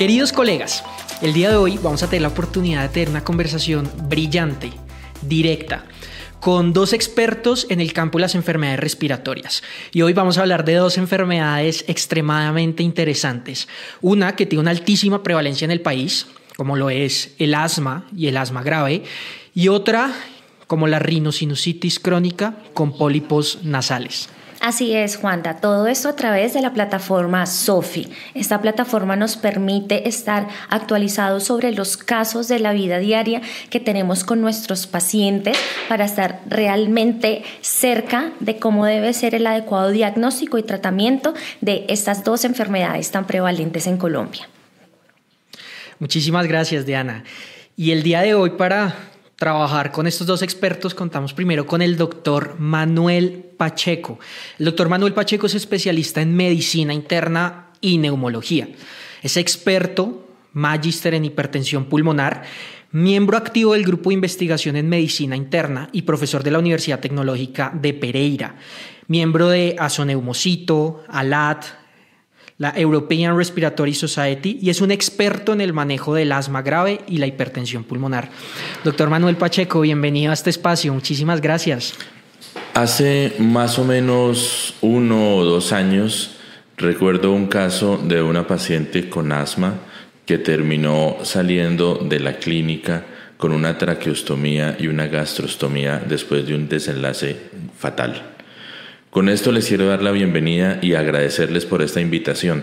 Queridos colegas, el día de hoy vamos a tener la oportunidad de tener una conversación brillante, directa, con dos expertos en el campo de las enfermedades respiratorias. Y hoy vamos a hablar de dos enfermedades extremadamente interesantes. Una que tiene una altísima prevalencia en el país, como lo es el asma y el asma grave, y otra como la rinosinusitis crónica con pólipos nasales. Así es, Juanda. Todo esto a través de la plataforma SOFI. Esta plataforma nos permite estar actualizados sobre los casos de la vida diaria que tenemos con nuestros pacientes para estar realmente cerca de cómo debe ser el adecuado diagnóstico y tratamiento de estas dos enfermedades tan prevalentes en Colombia. Muchísimas gracias, Diana. Y el día de hoy para trabajar con estos dos expertos, contamos primero con el doctor Manuel Pacheco. El doctor Manuel Pacheco es especialista en medicina interna y neumología. Es experto, magíster en hipertensión pulmonar, miembro activo del Grupo de Investigación en Medicina Interna y profesor de la Universidad Tecnológica de Pereira, miembro de Asoneumocito, ALAT, la European Respiratory Society, y es un experto en el manejo del asma grave y la hipertensión pulmonar. Doctor Manuel Pacheco, bienvenido a este espacio. Muchísimas gracias. Hace más o menos uno o dos años recuerdo un caso de una paciente con asma que terminó saliendo de la clínica con una traqueostomía y una gastrostomía después de un desenlace fatal. Con esto les quiero dar la bienvenida y agradecerles por esta invitación.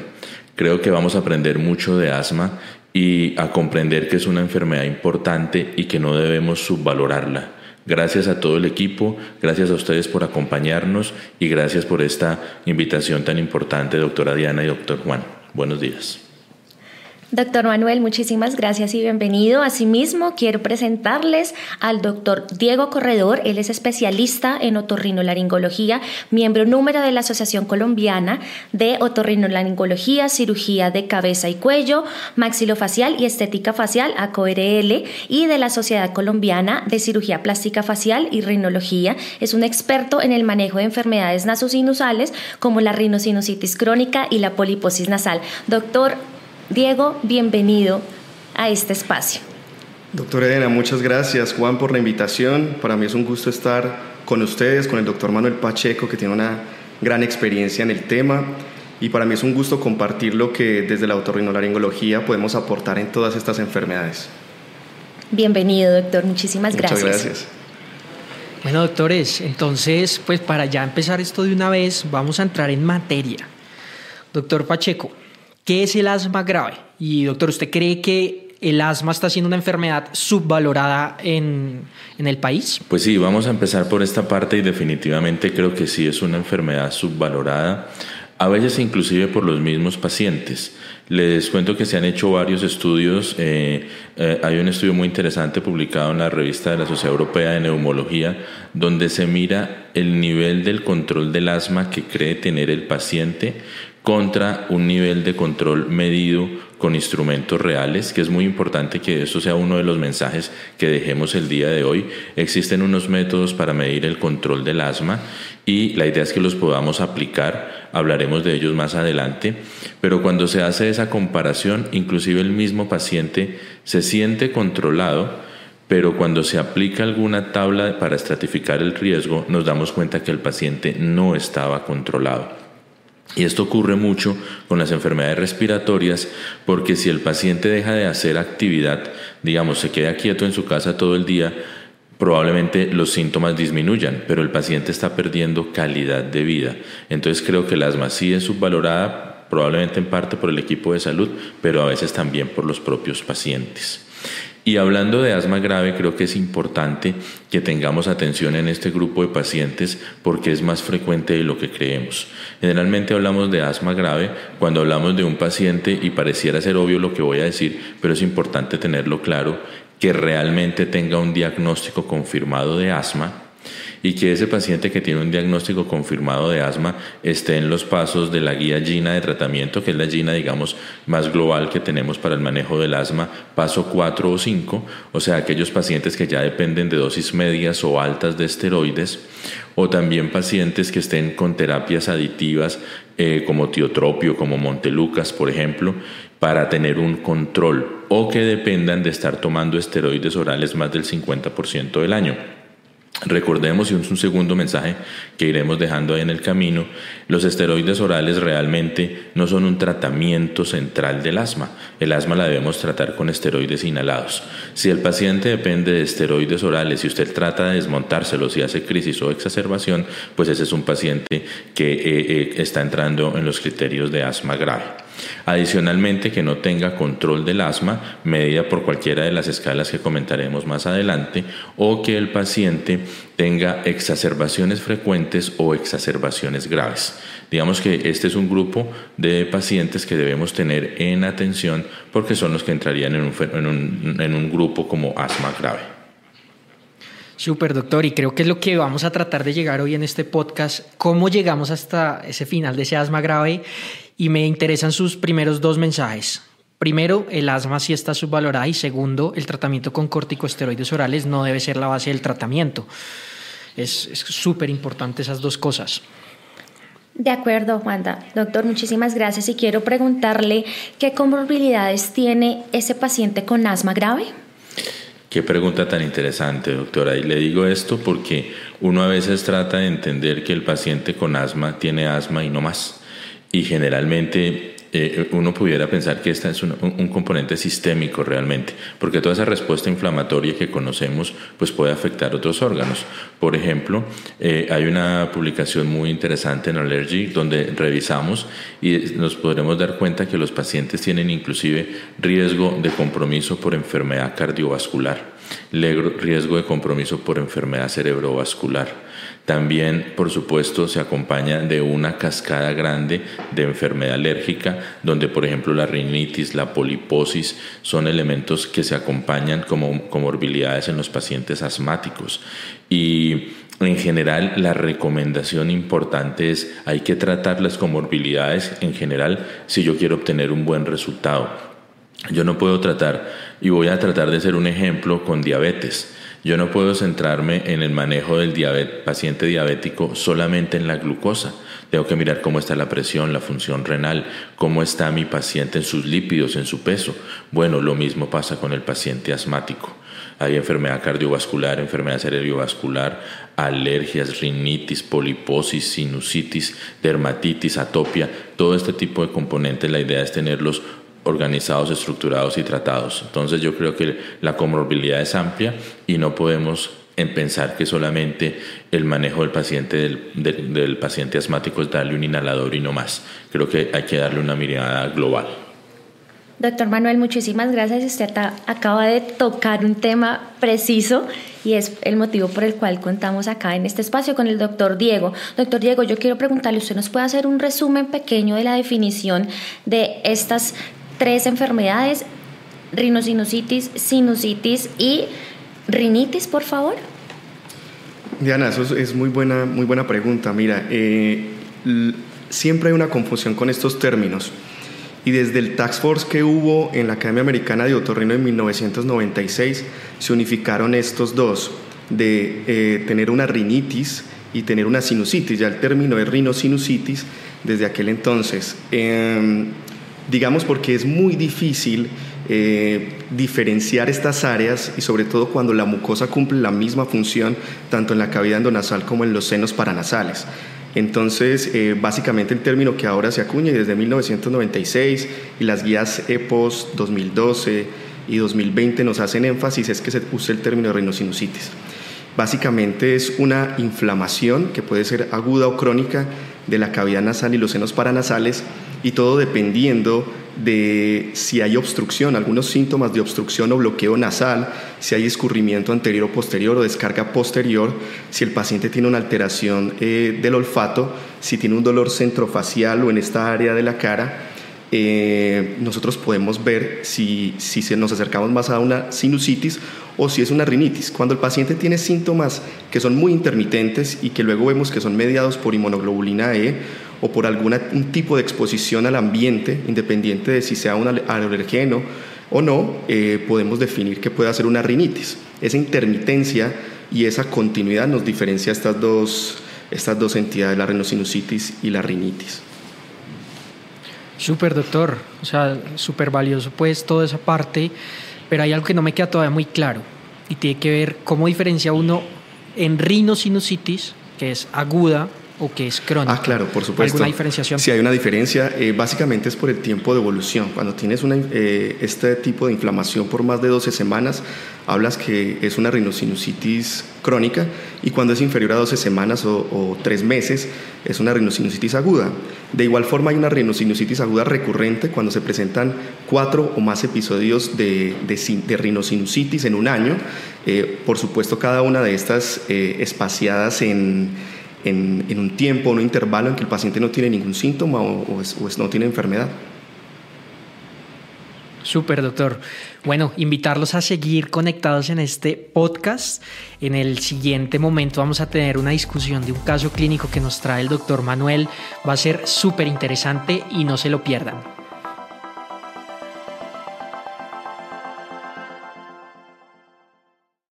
Creo que vamos a aprender mucho de asma y a comprender que es una enfermedad importante y que no debemos subvalorarla. Gracias a todo el equipo, gracias a ustedes por acompañarnos y gracias por esta invitación tan importante, doctora Diana y doctor Juan. Buenos días. Doctor Manuel, muchísimas gracias y bienvenido. Asimismo, quiero presentarles al doctor Diego Corredor. Él es especialista en otorrinolaringología, miembro número de la Asociación Colombiana de Otorrinolaringología, Cirugía de Cabeza y Cuello, Maxilofacial y Estética Facial, ACORL, y de la Sociedad Colombiana de Cirugía Plástica Facial y Rinología. Es un experto en el manejo de enfermedades nasosinusales como la rinosinusitis crónica y la poliposis nasal. Doctor, Diego, bienvenido a este espacio. Doctora Elena, muchas gracias Juan por la invitación. Para mí es un gusto estar con ustedes, con el doctor Manuel Pacheco, que tiene una gran experiencia en el tema. Y para mí es un gusto compartir lo que desde la otorrinolaringología podemos aportar en todas estas enfermedades. Bienvenido, doctor. Muchísimas gracias. Muchas gracias. Bueno, doctores, entonces, pues para ya empezar esto de una vez, vamos a entrar en materia. Doctor Pacheco, ¿Qué es el asma grave? Y doctor, ¿usted cree que el asma está siendo una enfermedad subvalorada en, en, el país? Pues sí, vamos a empezar por esta parte y definitivamente creo que sí es una enfermedad subvalorada, a veces inclusive por los mismos pacientes. Les cuento que se han hecho varios estudios. Eh, eh, hay un estudio muy interesante publicado en la revista de la Sociedad Europea de Neumología, donde se mira el nivel del control del asma que cree tener el paciente contra un nivel de control medido con instrumentos reales, que es muy importante que esto sea uno de los mensajes que dejemos el día de hoy. Existen unos métodos para medir el control del asma y la idea es que los podamos aplicar, hablaremos de ellos más adelante, pero cuando se hace esa comparación, inclusive el mismo paciente se siente controlado, pero cuando se aplica alguna tabla para estratificar el riesgo, nos damos cuenta que el paciente no estaba controlado. Y esto ocurre mucho con las enfermedades respiratorias porque si el paciente deja de hacer actividad, digamos, se queda quieto en su casa todo el día, probablemente los síntomas disminuyan, pero el paciente está perdiendo calidad de vida. Entonces creo que la asma sí es subvalorada, probablemente en parte por el equipo de salud, pero a veces también por los propios pacientes. Y hablando de asma grave, creo que es importante que tengamos atención en este grupo de pacientes porque es más frecuente de lo que creemos. Generalmente hablamos de asma grave cuando hablamos de un paciente y pareciera ser obvio lo que voy a decir, pero es importante tenerlo claro que realmente tenga un diagnóstico confirmado de asma y que ese paciente que tiene un diagnóstico confirmado de asma esté en los pasos de la guía GINA de tratamiento, que es la GINA, digamos, más global que tenemos para el manejo del asma, paso 4 o 5, o sea, aquellos pacientes que ya dependen de dosis medias o altas de esteroides, o también pacientes que estén con terapias aditivas eh, como tiotropio, como montelucas, por ejemplo, para tener un control, o que dependan de estar tomando esteroides orales más del 50% del año. Recordemos, y es un segundo mensaje que iremos dejando ahí en el camino, los esteroides orales realmente no son un tratamiento central del asma. El asma la debemos tratar con esteroides inhalados. Si el paciente depende de esteroides orales y usted trata de desmontárselos y hace crisis o exacerbación, pues ese es un paciente que eh, eh, está entrando en los criterios de asma grave. Adicionalmente, que no tenga control del asma, medida por cualquiera de las escalas que comentaremos más adelante, o que el paciente tenga exacerbaciones frecuentes o exacerbaciones graves. Digamos que este es un grupo de pacientes que debemos tener en atención porque son los que entrarían en un, en un, grupo como asma grave. Súper, doctor, y creo que es lo que vamos a tratar de llegar hoy en este podcast, cómo llegamos hasta ese final de ese asma grave y me interesan sus primeros dos mensajes. Primero, el asma sí está subvalorada y segundo, el tratamiento con corticosteroides orales no debe ser la base del tratamiento. Es súper importante esas dos cosas. De acuerdo, Wanda. Doctor, muchísimas gracias y quiero preguntarle qué comorbilidades tiene ese paciente con asma grave. Qué pregunta tan interesante, doctora. Y le digo esto porque uno a veces trata de entender que el paciente con asma tiene asma y no más y generalmente eh, uno pudiera pensar que este es un, componente sistémico realmente, porque toda esa respuesta inflamatoria que conocemos pues puede afectar otros órganos. Por ejemplo, eh, hay una publicación muy interesante en Allergy donde revisamos y nos podremos dar cuenta que los pacientes tienen inclusive riesgo de compromiso por enfermedad cardiovascular, riesgo de compromiso por enfermedad cerebrovascular también, por supuesto, se acompaña de una cascada grande de enfermedad alérgica, donde, por ejemplo, la rinitis, la poliposis son elementos que se acompañan como comorbilidades en los pacientes asmáticos. Y en general, la recomendación importante es hay que tratar las comorbilidades en general si yo quiero obtener un buen resultado. Yo no puedo tratar, y voy a tratar de ser un ejemplo con diabetes. Yo no puedo centrarme en el manejo del paciente diabético solamente en la glucosa. Tengo que mirar cómo está la presión, la función renal, cómo está mi paciente en sus lípidos, en su peso. Bueno, lo mismo pasa con el paciente asmático. Hay enfermedad cardiovascular, enfermedad cerebrovascular, alergias, rinitis, poliposis, sinusitis, dermatitis, atopia, todo este tipo de componentes. La idea es tenerlos organizados, estructurados y tratados. Entonces yo creo que la comorbilidad es amplia y no podemos en pensar que solamente el manejo del paciente del, paciente asmático es darle un inhalador y no más. Creo que hay que darle una mirada global. Doctor Manuel, muchísimas gracias. Usted acaba de tocar un tema preciso y es el motivo por el cual contamos acá en este espacio con el doctor Diego. Doctor Diego, yo quiero preguntarle, ¿usted nos puede hacer un resumen pequeño de la definición de estas tres enfermedades, rinosinusitis, sinusitis y rinitis, por favor? Diana, eso es muy buena, muy buena pregunta. Mira, eh, siempre hay una confusión con estos términos. Y desde el Tax Force que hubo en la Academia Americana de Otorrino en 1996, se unificaron estos dos, de eh, tener una rinitis y tener una sinusitis. Ya el término es rinosinusitis desde aquel entonces. Em, digamos porque es muy difícil eh, diferenciar estas áreas y sobre todo cuando la mucosa cumple la misma función tanto en la cavidad endonasal como en los senos paranasales. Entonces, eh, básicamente el término que ahora se acuña desde 1996 y las guías EPOS 2012 y 2020 nos hacen énfasis es que se use el término rinosinusitis. Básicamente es una inflamación que puede ser aguda o crónica de la cavidad nasal y los senos paranasales y todo dependiendo de si hay obstrucción, algunos síntomas de obstrucción o bloqueo nasal, si hay escurrimiento anterior o posterior o descarga posterior, si el paciente tiene una alteración eh, del olfato, si tiene un dolor centrofacial o en esta área de la cara, eh, nosotros podemos ver si, si nos acercamos más a una sinusitis o si es una rinitis. Cuando el paciente tiene síntomas que son muy intermitentes y que luego vemos que son mediados por inmunoglobulina E o por algún tipo de exposición al ambiente, independiente de si sea un alergeno o no, eh, podemos definir que puede ser una rinitis. Esa intermitencia y esa continuidad nos diferencia estas dos, estas dos entidades, la rhinosinusitis y la rinitis. Súper, doctor. O sea, súper valioso pues toda esa parte, pero hay algo que no me queda todavía muy claro y tiene que ver cómo diferencia uno en rhinosinusitis, que es aguda, o que es crónica? Ah, claro, por supuesto. ¿Alguna diferenciación? Sí, hay una diferencia. Eh, básicamente es por el tiempo de evolución. Cuando tienes una, eh, este tipo de inflamación por más de 12 semanas, hablas que es una rinosinusitis crónica y cuando es inferior a 12 semanas o, o 3 meses, es una rinosinusitis aguda. De igual forma, hay una rinosinusitis aguda recurrente cuando se presentan cuatro o más episodios de, de, de rinosinusitis en un año. Eh, por supuesto, cada una de estas espaciadas en en, un tiempo, un intervalo en que el paciente no tiene ningún síntoma o, no tiene enfermedad. Súper, doctor. Bueno, invitarlos a seguir conectados en este podcast. En el siguiente momento vamos a tener una discusión de un caso clínico que nos trae el doctor Manuel. Va a ser súper interesante y no se lo pierdan.